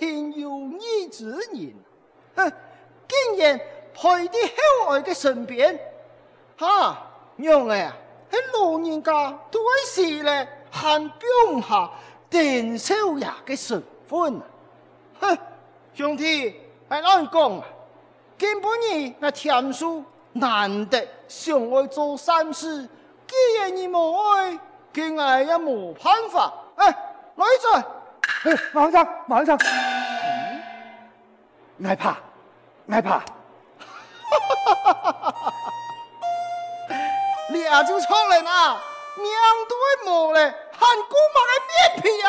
情有义之人，哼！竟然陪啲后爱嘅身边，哈！娘啊，喺老人家对视咧，还表下邓少爷嘅身份，哼！兄弟系安讲啊，根本你那天书难得相爱做善事，既然你冇爱，佢爱也冇办法，哎，来一哎，马先生，马先生，害怕，害怕，你啊就错了啦，面对我嘞，喊姑妈来面皮啊！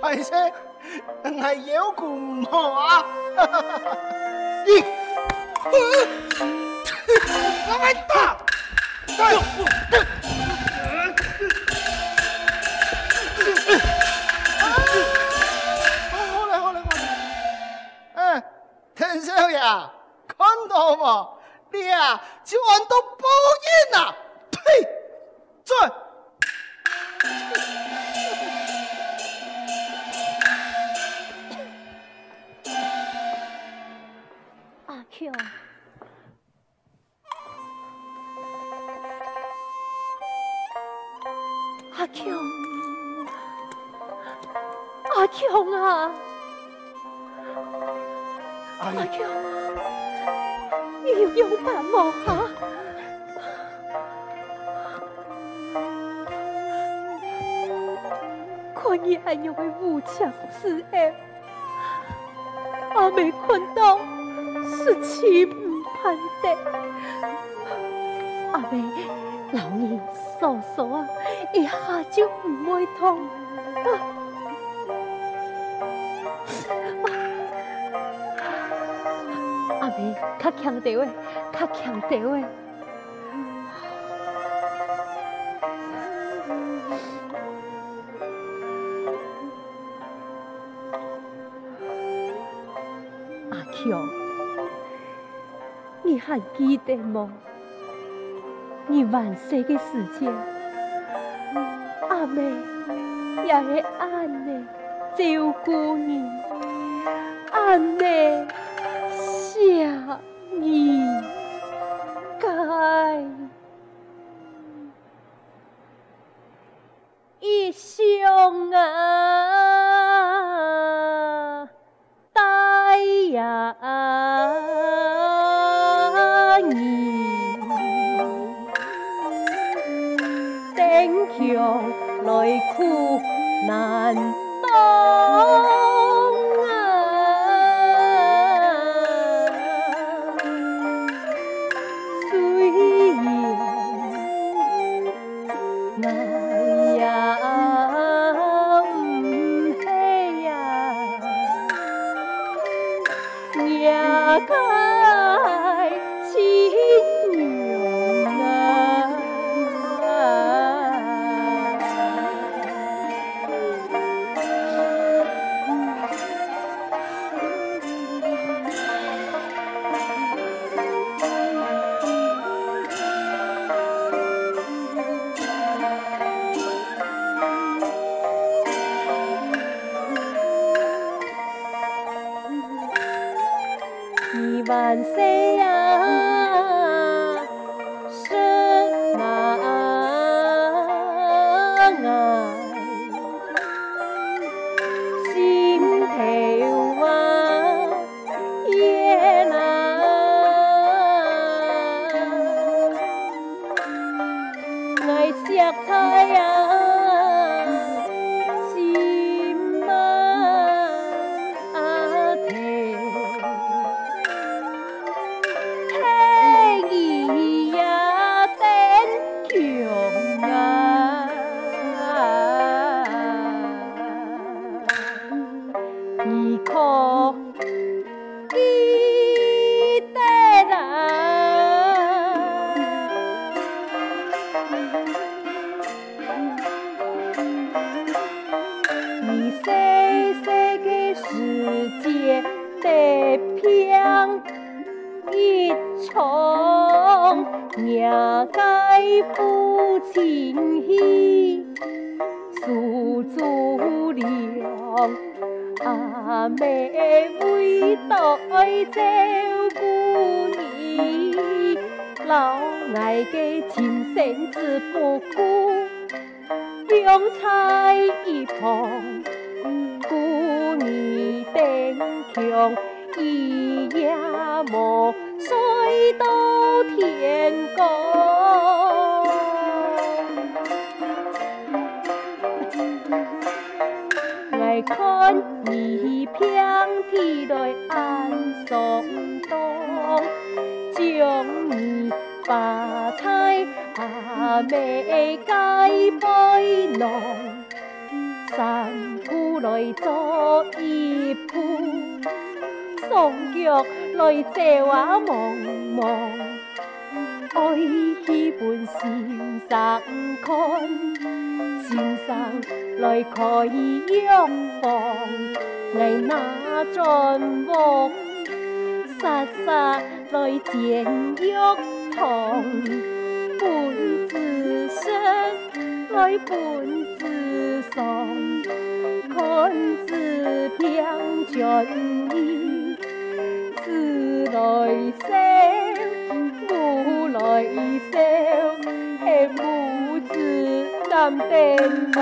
大声，系有功啊！你，我来打，打！好嘞，好嘞，好嘞！哎，邓少爷，看到吗？你啊，就按到报应了。呸！转。阿强，阿强，阿强啊！阿强，你有有办冇啊？看你还有位无强之爱，阿妹看到。是气不盼的，阿妹，老人嫂嫂啊，一下就唔会痛。啊、阿妹，较强点位，较强点位。还记得吗？你完世的时间，阿妹也是安尼照顾你，安尼想你，该一生啊，带呀。爱食菜娘。阿妹为代照顾你，老爱的亲生子不顾，用菜一捧，顾你变强，一夜无睡到天光。看你。向天来安松东，将你把菜阿妹解背囊，三姑来做一铺，双脚来借我望望，爱去本心上看，心上来开药房。来拿砖木，沙沙来煎药汤，本子生来本子丧，看子偏转意，子来生，来生，嘿母子难定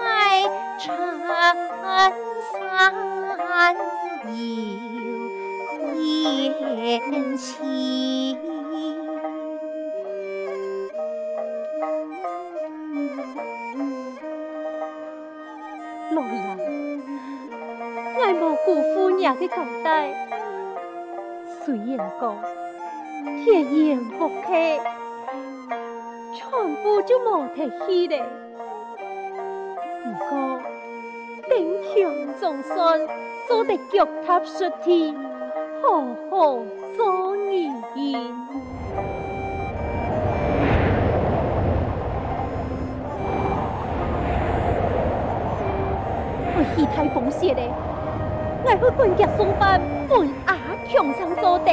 来守一场。的交代，虽然讲天言不客，全部就无提起嘞。总算做得脚踏实地，好好做人。我戏太风险嘞，我去关家送饭，管阿强上做的。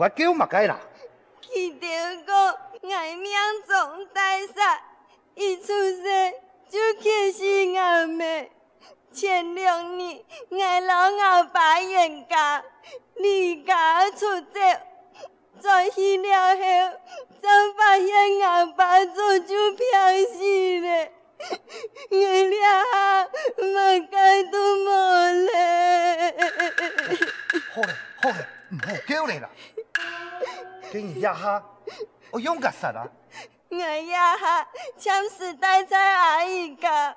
我叫马该啦？记得讲爱命中大煞，一出生就开始暗妹。前两年爱老阿爸冤家离家出走，在去了后，才发现阿爸早就病死了。我俩马该都没了。好嘞，好嘞，唔好叫你啦。今日呀哈，我用个啥啦？我呀哈，抢时代在阿姨家，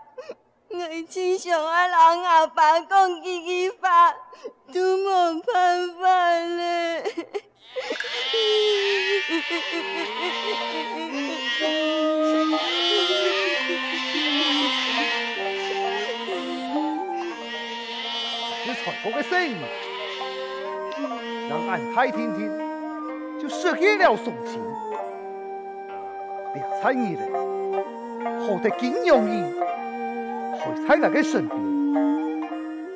我亲像阿老阿爸讲几句话，都没办法了。你传过个声音，让俺太听听。就失去了送亲，别猜你了，好在金庸人，会在那个身边，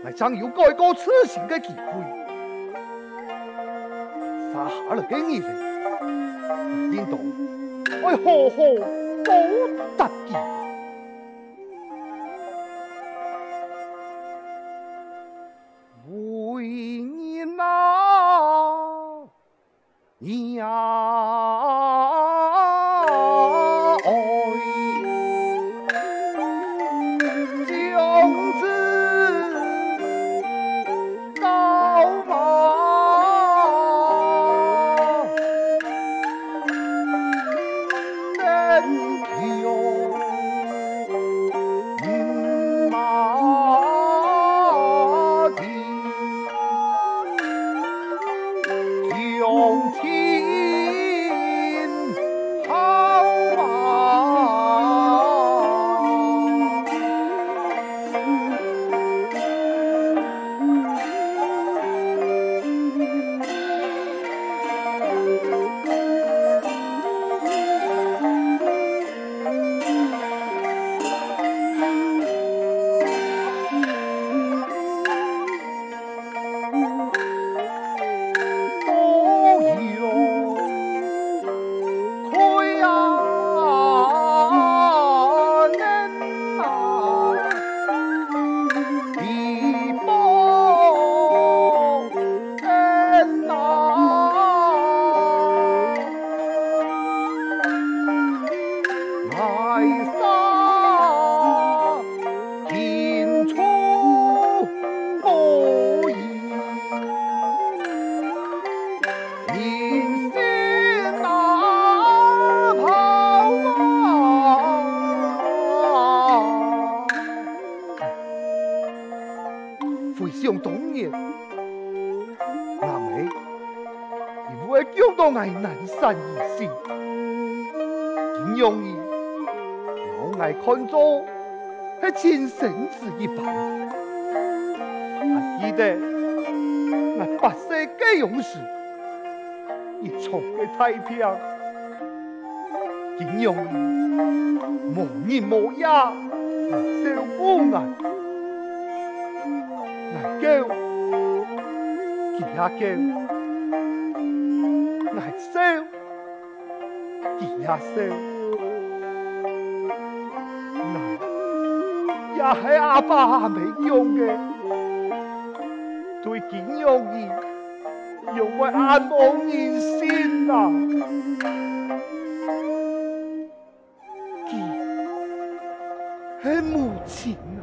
来将有改过自新的机会，撒下了给你了，应当会好好报答的。叫到我南山而死，金庸儿我爱看作系亲生子一般，还记得我八岁嘅勇士，一场嘅太平，金庸儿无日无夜守护我。叫，其他叫，其他烧，挨也系阿爸阿妹讲嘅，对金庸儿又会安忘人心啊！佢系母亲。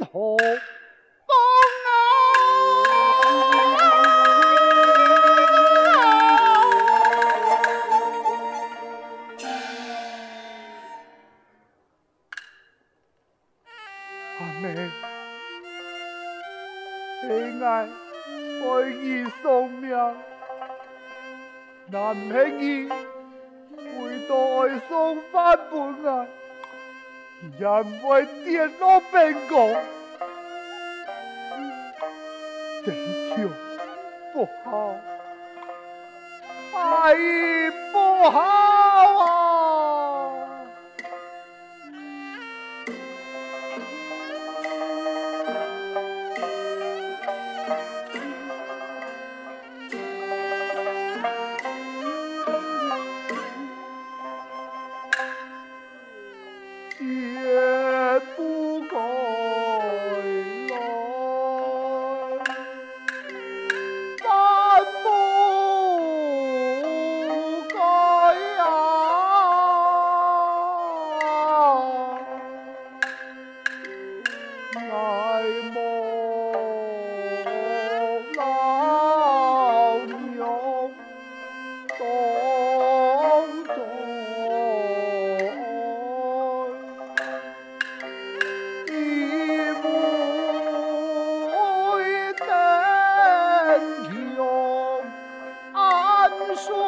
人说。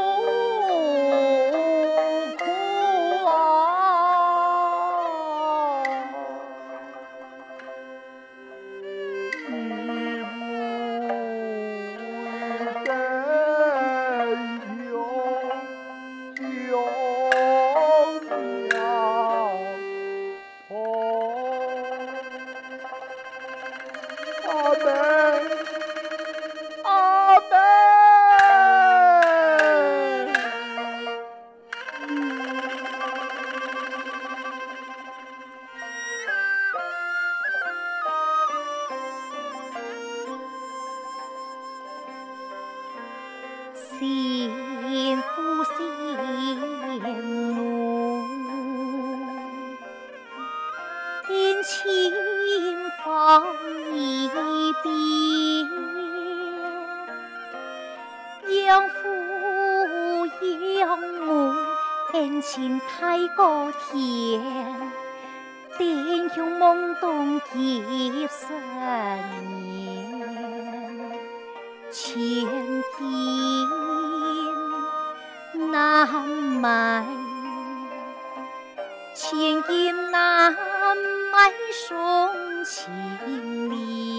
清风一别养父养母恩情太过甜定有懵懂几十年千金难买千金难送情意。